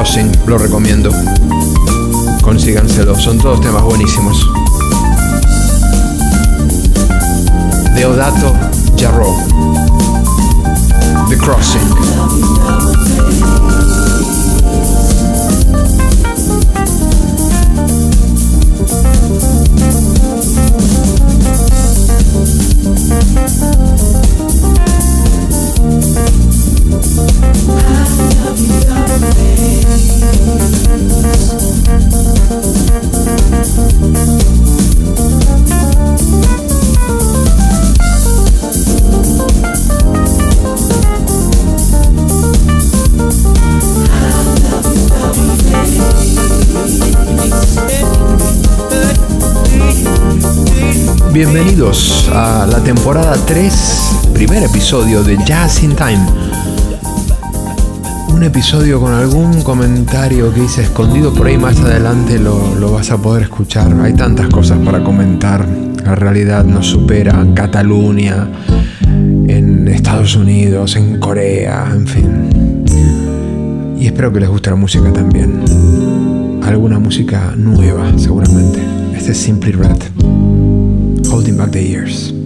Crossing, lo recomiendo. Consíganselo, son todos temas buenísimos. Deodato Jarro. The Crossing. A la temporada 3, primer episodio de Jazz in Time. Un episodio con algún comentario que hice escondido por ahí más adelante lo, lo vas a poder escuchar. Hay tantas cosas para comentar. La realidad nos supera en Cataluña, en Estados Unidos, en Corea, en fin. Y espero que les guste la música también. Alguna música nueva, seguramente. Este es Simply Red. Holding back the years.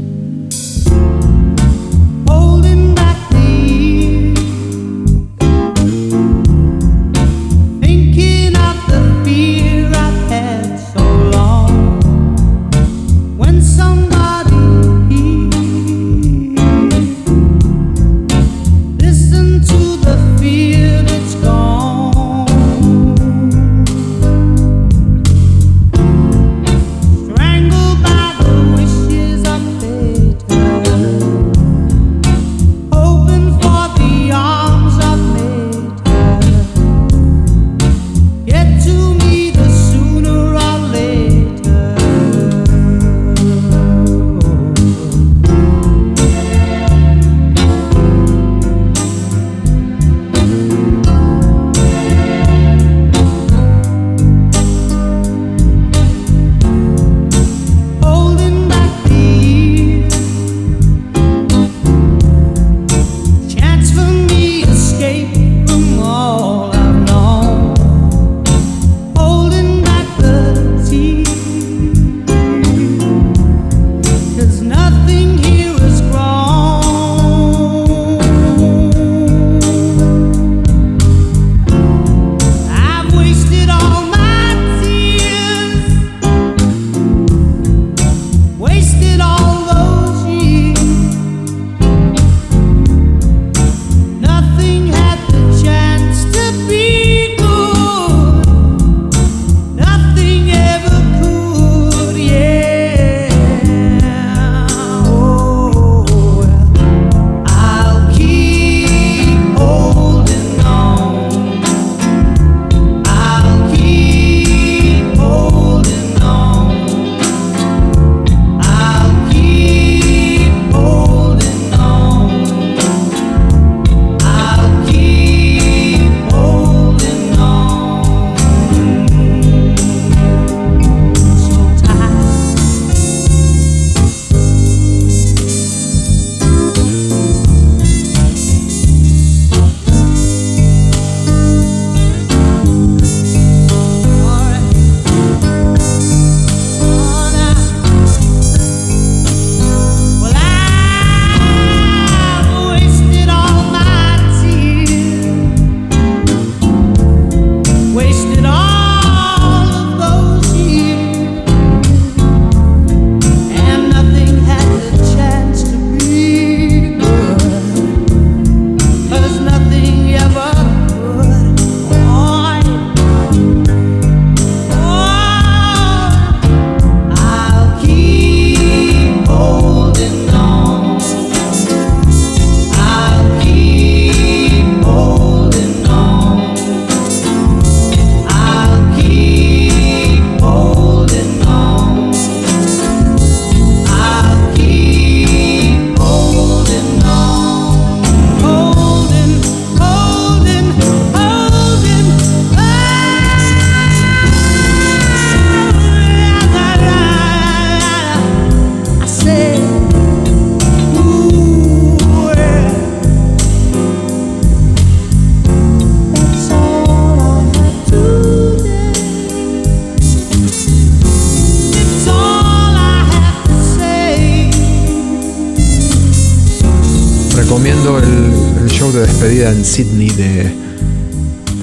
De despedida en Sydney de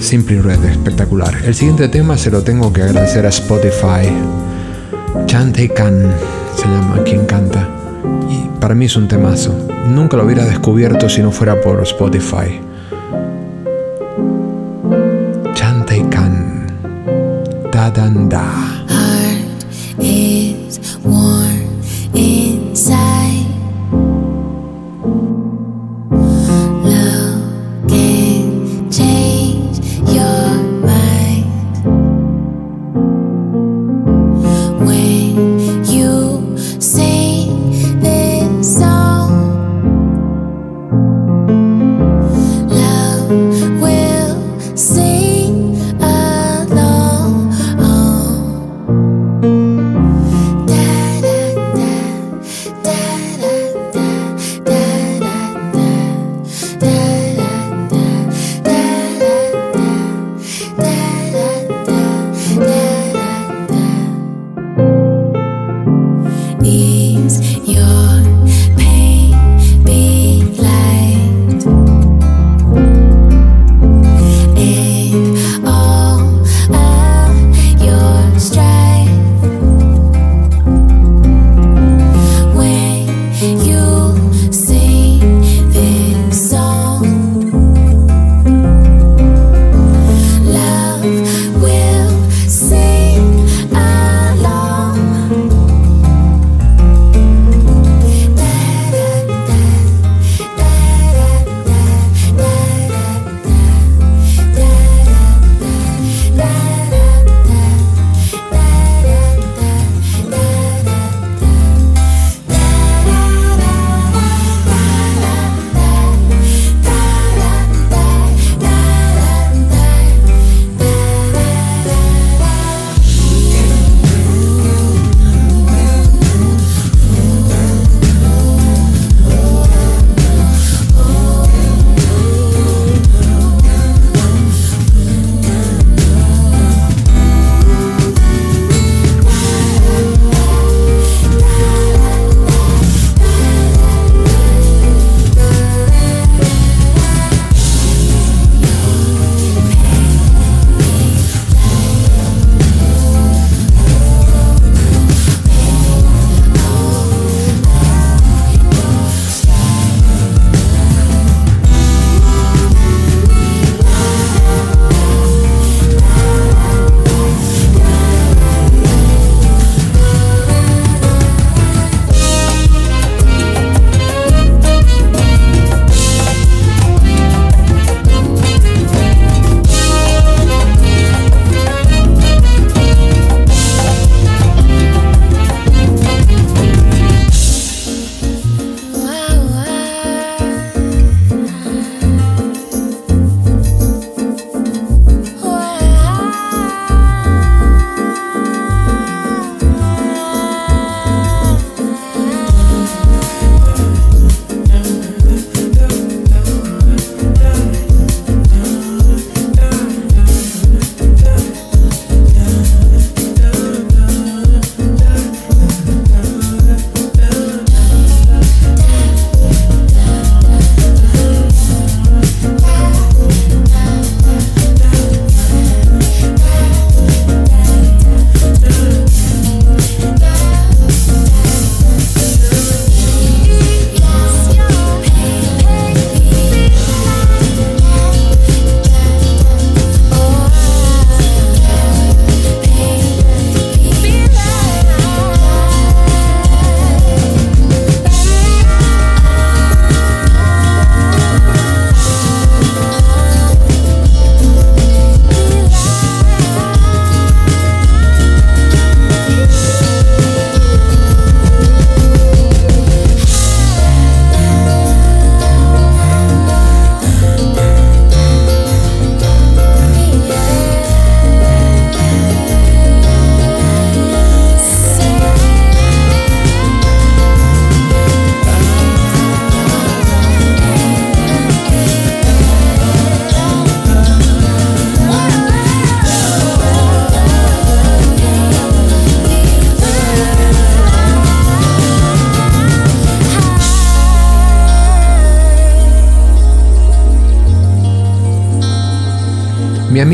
Simply Red, espectacular. El siguiente tema se lo tengo que agradecer a Spotify. Chante Khan se llama quien canta. Y para mí es un temazo. Nunca lo hubiera descubierto si no fuera por Spotify.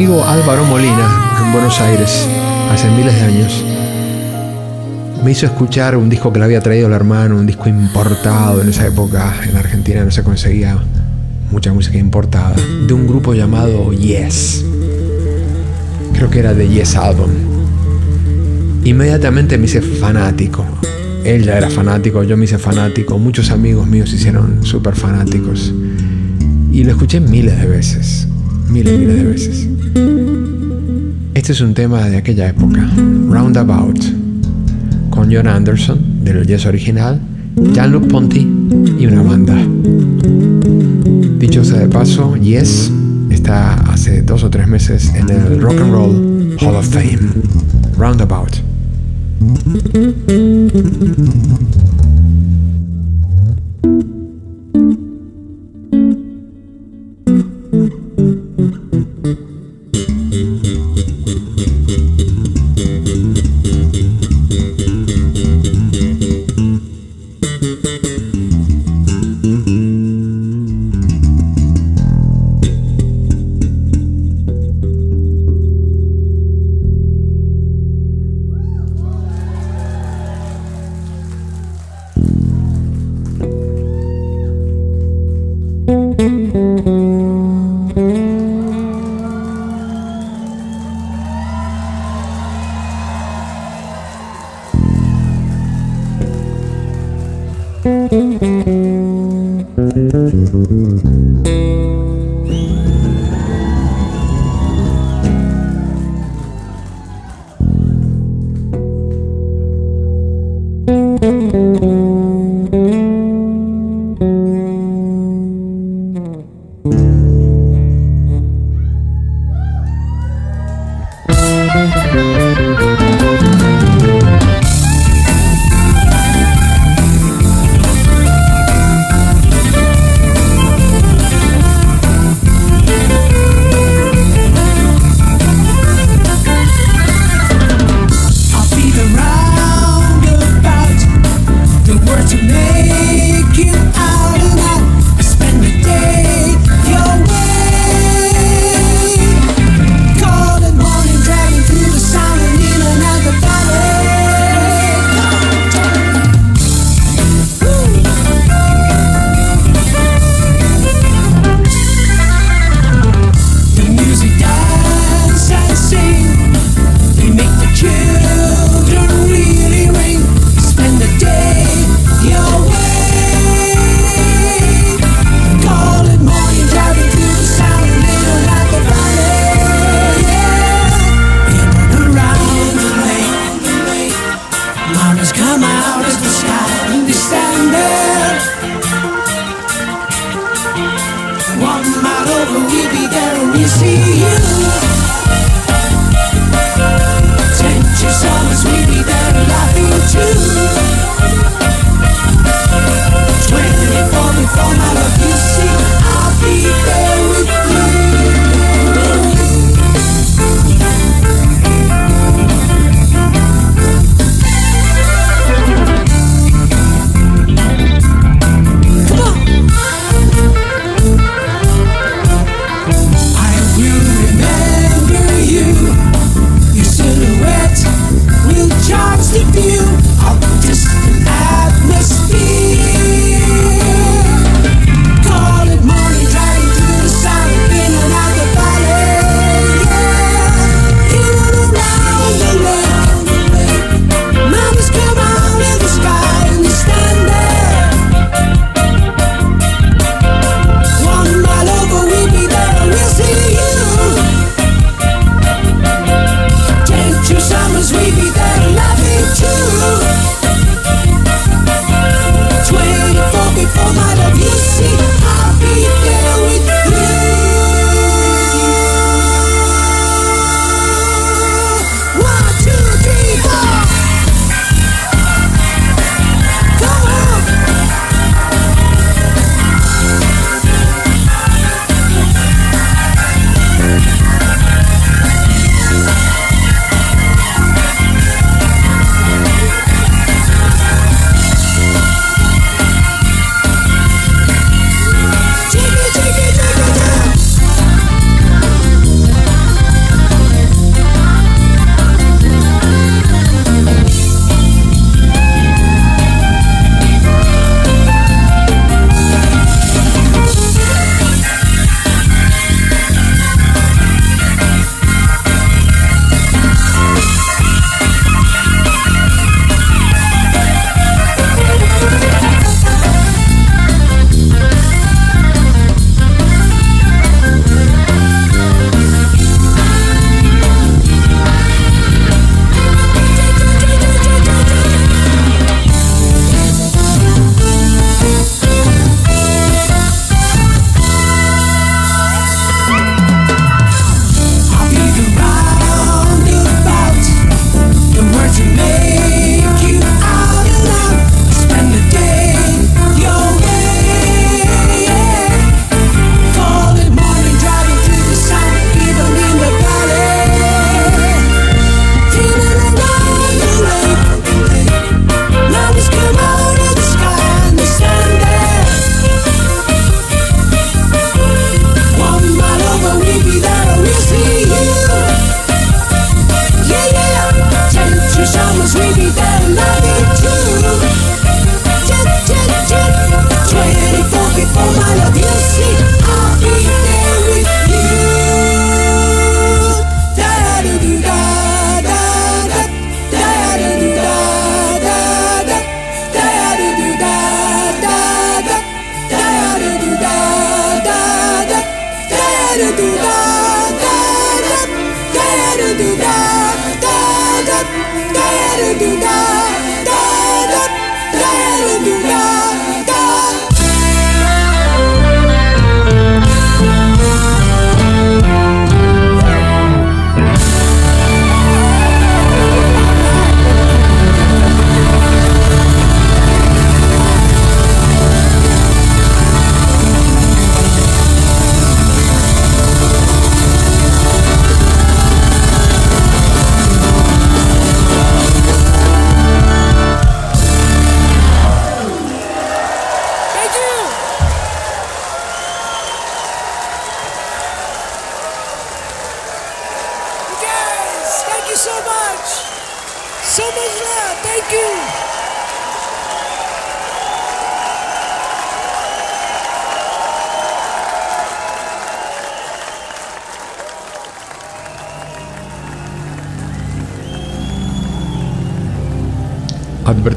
Amigo Molina, en Buenos Aires, hace miles de años, me hizo escuchar un disco que le había traído el hermano, un disco importado en esa época. En Argentina no se conseguía mucha música importada, de un grupo llamado Yes. Creo que era de Yes Album. Inmediatamente me hice fanático. Él ya era fanático, yo me hice fanático, muchos amigos míos se hicieron súper fanáticos. Y lo escuché miles de veces, miles, y miles de veces. Este es un tema de aquella época, Roundabout, con John Anderson, del Yes original, Jean-Luc Ponty y una banda. Dicho sea de paso, Yes está hace dos o tres meses en el Rock and Roll Hall of Fame, Roundabout.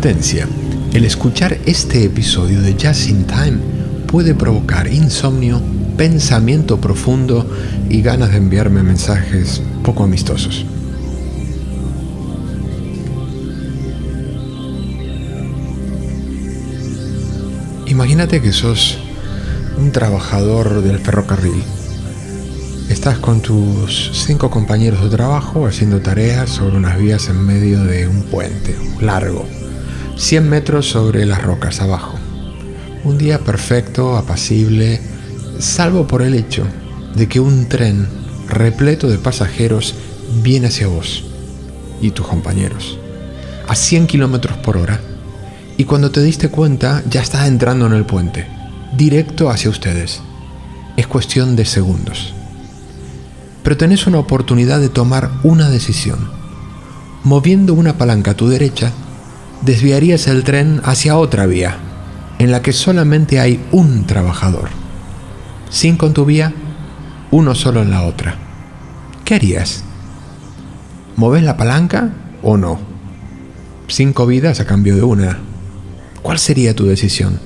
El escuchar este episodio de Just in Time puede provocar insomnio, pensamiento profundo y ganas de enviarme mensajes poco amistosos. Imagínate que sos un trabajador del ferrocarril. Estás con tus cinco compañeros de trabajo haciendo tareas sobre unas vías en medio de un puente largo, 100 metros sobre las rocas abajo. Un día perfecto, apacible, salvo por el hecho de que un tren repleto de pasajeros viene hacia vos y tus compañeros a 100 kilómetros por hora y cuando te diste cuenta ya estás entrando en el puente, directo hacia ustedes. Es cuestión de segundos. Pero tenés una oportunidad de tomar una decisión. Moviendo una palanca a tu derecha, desviarías el tren hacia otra vía, en la que solamente hay un trabajador. Cinco en tu vía, uno solo en la otra. ¿Qué harías? ¿Moves la palanca o no? Cinco vidas a cambio de una. ¿Cuál sería tu decisión?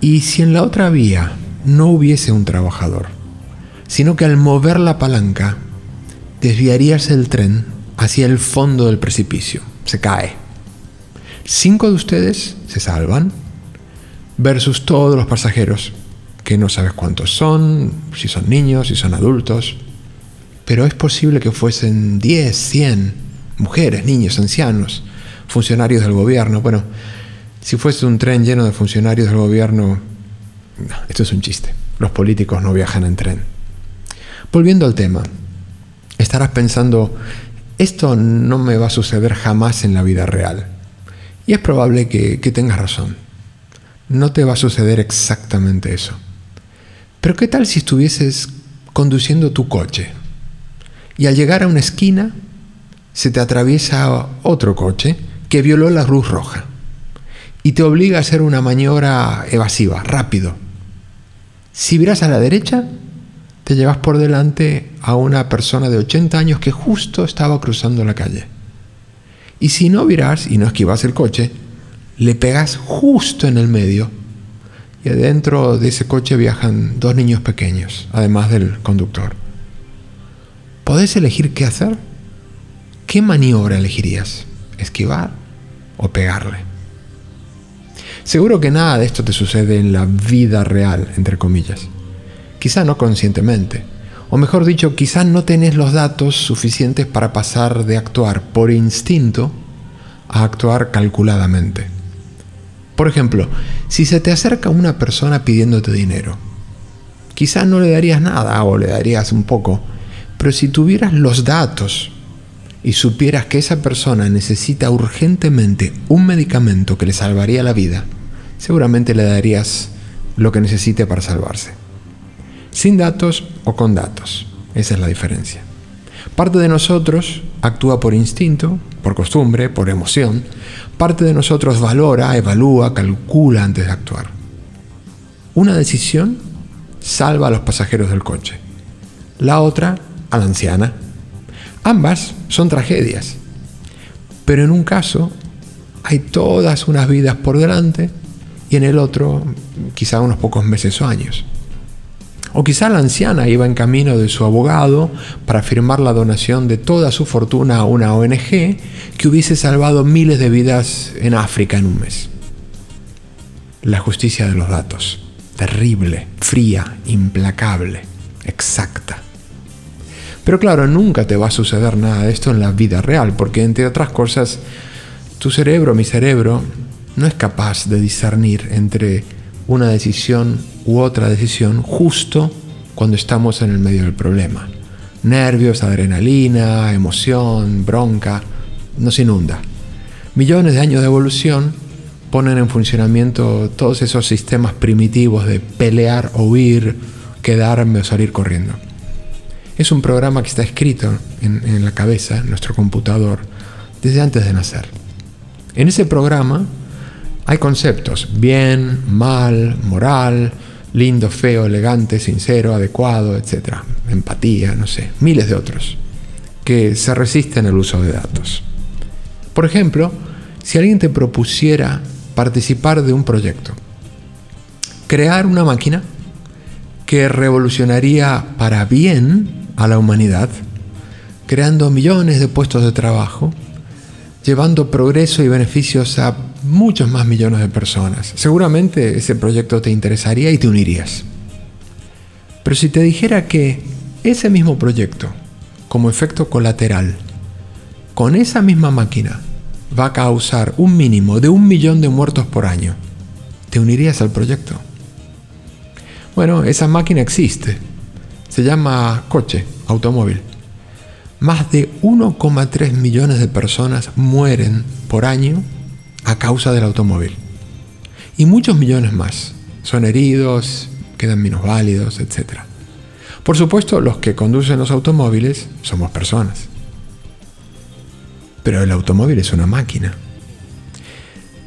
Y si en la otra vía no hubiese un trabajador, sino que al mover la palanca desviarías el tren hacia el fondo del precipicio, se cae. Cinco de ustedes se salvan versus todos los pasajeros, que no sabes cuántos son, si son niños, si son adultos, pero es posible que fuesen 10, 100 mujeres, niños, ancianos, funcionarios del gobierno. Bueno, si fuese un tren lleno de funcionarios del gobierno, no, esto es un chiste. Los políticos no viajan en tren. Volviendo al tema, estarás pensando, esto no me va a suceder jamás en la vida real. Y es probable que, tengas razón. No te va a suceder exactamente eso. Pero ¿qué tal si estuvieses conduciendo tu coche y al llegar a una esquina se te atraviesa otro coche que violó la luz roja y te obliga a hacer una maniobra evasiva, rápido? Si miras a la derecha, te llevas por delante a una persona de 80 años que justo estaba cruzando la calle. Y si no viras y no esquivas el coche, le pegas justo en el medio. Y adentro de ese coche viajan dos niños pequeños, además del conductor. ¿Podés elegir qué hacer? ¿Qué maniobra elegirías? ¿Esquivar o pegarle? Seguro que nada de esto te sucede en la vida real, entre comillas. Quizá no conscientemente. O mejor dicho, quizá no tenés los datos suficientes para pasar de actuar por instinto a actuar calculadamente. Por ejemplo, si se te acerca una persona pidiéndote dinero, quizá no le darías nada o le darías un poco, pero si tuvieras los datos y supieras que esa persona necesita urgentemente un medicamento que le salvaría la vida, seguramente le darías lo que necesite para salvarse. Sin datos o con datos. Esa es la diferencia. Parte de nosotros actúa por instinto, por costumbre, por emoción. Parte de nosotros valora, evalúa, calcula antes de actuar. Una decisión salva a los pasajeros del coche. La otra a la anciana. Ambas son tragedias. Pero en un caso hay todas unas vidas por delante y en el otro quizá unos pocos meses o años. O quizá la anciana iba en camino de su abogado para firmar la donación de toda su fortuna a una ONG que hubiese salvado miles de vidas en África en un mes. La justicia de los datos. Terrible, fría, implacable, exacta. Pero claro, nunca te va a suceder nada de esto en la vida real, porque entre otras cosas, tu cerebro, mi cerebro, no es capaz de discernir entre una decisión u otra decisión justo cuando estamos en el medio del problema. Nervios, adrenalina, emoción, bronca, nos inunda. Millones de años de evolución ponen en funcionamiento todos esos sistemas primitivos de pelear huir, quedarme o salir corriendo. Es un programa que está escrito en, en la cabeza, en nuestro computador, desde antes de nacer. En ese programa hay conceptos, bien, mal, moral, lindo, feo, elegante, sincero, adecuado, etc. Empatía, no sé, miles de otros, que se resisten al uso de datos. Por ejemplo, si alguien te propusiera participar de un proyecto, crear una máquina que revolucionaría para bien a la humanidad, creando millones de puestos de trabajo, llevando progreso y beneficios a muchos más millones de personas. Seguramente ese proyecto te interesaría y te unirías. Pero si te dijera que ese mismo proyecto, como efecto colateral, con esa misma máquina, va a causar un mínimo de un millón de muertos por año, ¿te unirías al proyecto? Bueno, esa máquina existe. Se llama coche, automóvil. Más de 1,3 millones de personas mueren por año a causa del automóvil. Y muchos millones más son heridos, quedan menos válidos, etc. Por supuesto, los que conducen los automóviles somos personas. Pero el automóvil es una máquina.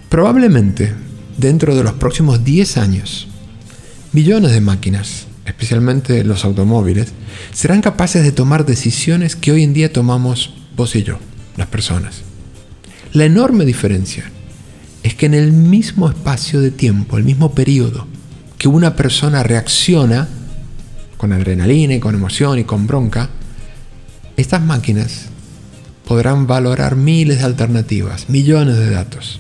Probablemente, dentro de los próximos 10 años, millones de máquinas, especialmente los automóviles, serán capaces de tomar decisiones que hoy en día tomamos vos y yo, las personas. La enorme diferencia es que en el mismo espacio de tiempo, el mismo periodo que una persona reacciona con adrenalina y con emoción y con bronca, estas máquinas podrán valorar miles de alternativas, millones de datos.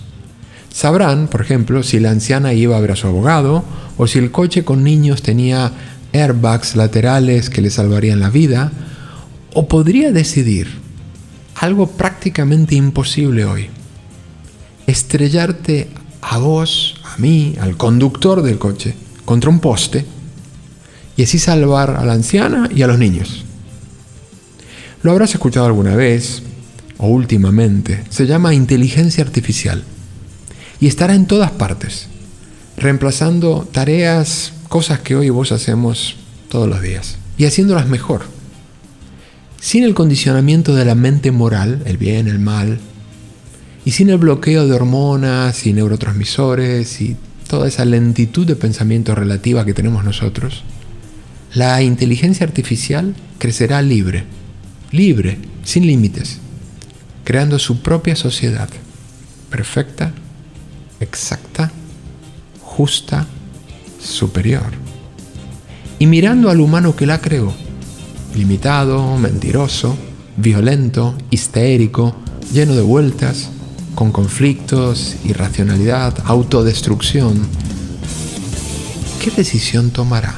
Sabrán, por ejemplo, si la anciana iba a ver a su abogado o si el coche con niños tenía airbags laterales que le salvarían la vida, o podría decidir algo prácticamente imposible hoy, estrellarte a vos, a mí, al conductor del coche, contra un poste y así salvar a la anciana y a los niños. Lo habrás escuchado alguna vez o últimamente. Se llama inteligencia artificial y estará en todas partes, reemplazando tareas, cosas que hoy vos hacemos todos los días y haciéndolas mejor. Sin el condicionamiento de la mente moral, el bien, el mal, y sin el bloqueo de hormonas y neurotransmisores y toda esa lentitud de pensamiento relativa que tenemos nosotros, la inteligencia artificial crecerá libre, libre, sin límites, creando su propia sociedad, perfecta, exacta, justa, superior. Y mirando al humano que la creó, limitado, mentiroso, violento, histérico, lleno de vueltas, con conflictos, irracionalidad, autodestrucción, ¿qué decisión tomará?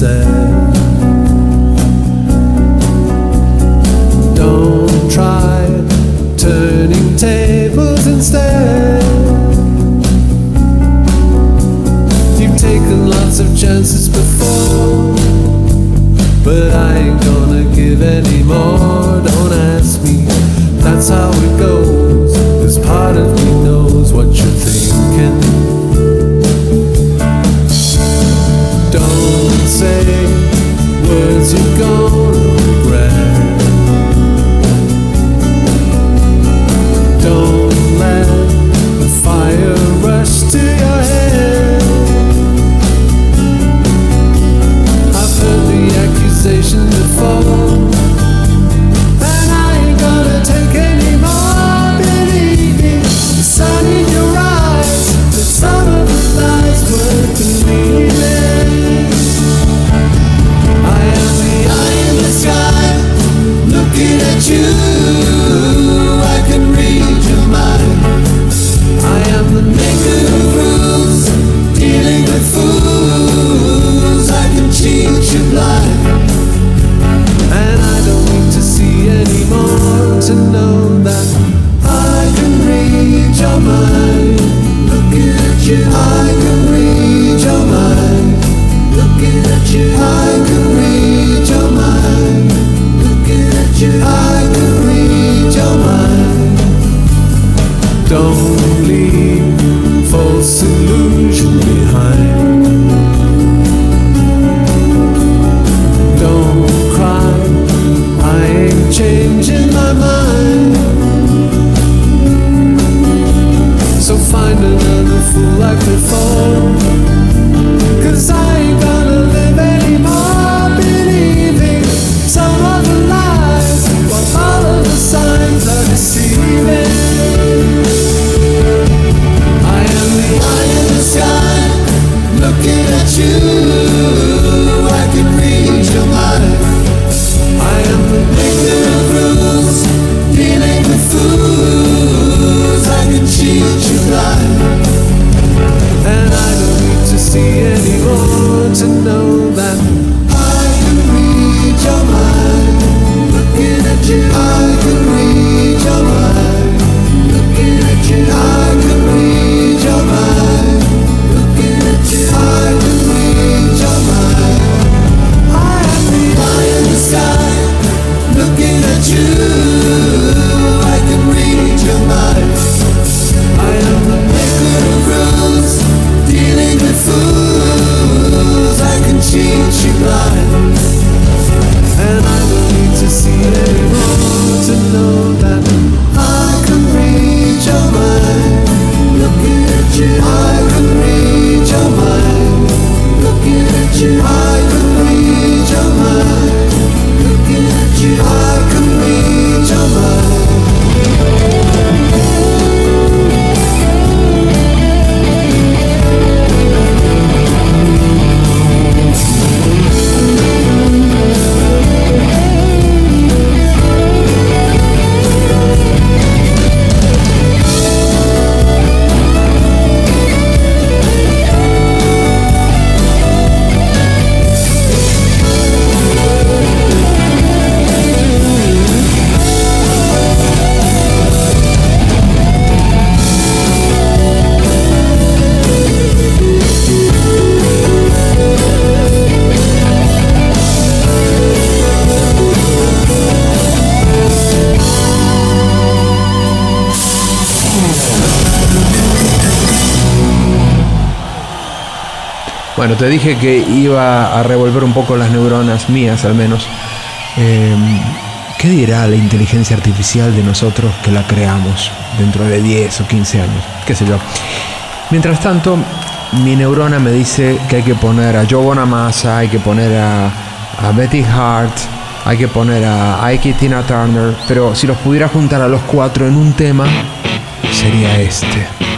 said. Bueno, te dije que iba a revolver un poco las neuronas mías, al menos. Em, ¿Qué dirá la inteligencia artificial de nosotros que la creamos dentro de 10 o 15 años? ¿Qué sé yo? Mientras tanto, mi neurona me dice que hay que poner a Joe Bonamassa, hay que poner a, Betty Hart, hay que poner a Ike Tina Turner, pero si los pudiera juntar a los cuatro en un tema, sería este.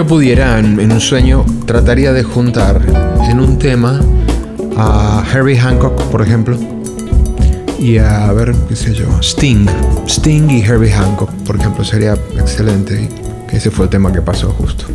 yo pudiera, en, un sueño, trataría de juntar en un tema a Harry Hancock, por ejemplo, y a, ver, qué sé yo, Sting. Sting y Harry Hancock, por ejemplo, sería excelente. Ese fue el tema que pasó justo.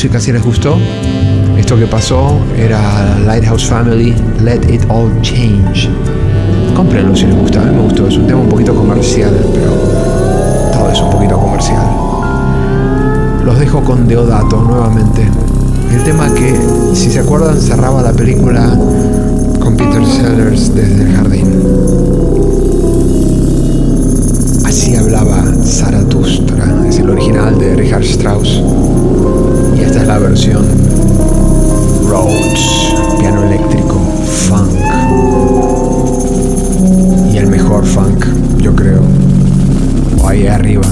música si les gustó. Esto que pasó era Lighthouse Family, Let It All Change. Cómprenlo si les gusta, a me gustó. Es un tema un poquito comercial, pero todo es un poquito comercial. Los dejo con Deodato nuevamente. El tema que, si se acuerdan, cerraba la película con Peter Sellers desde el jardín. Así hablaba Zaratustra, es el original de Richard Strauss. Y esta es la versión Rhodes, piano eléctrico, funk. Y el mejor funk, yo creo. O ahí arriba.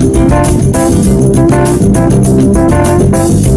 Thank you.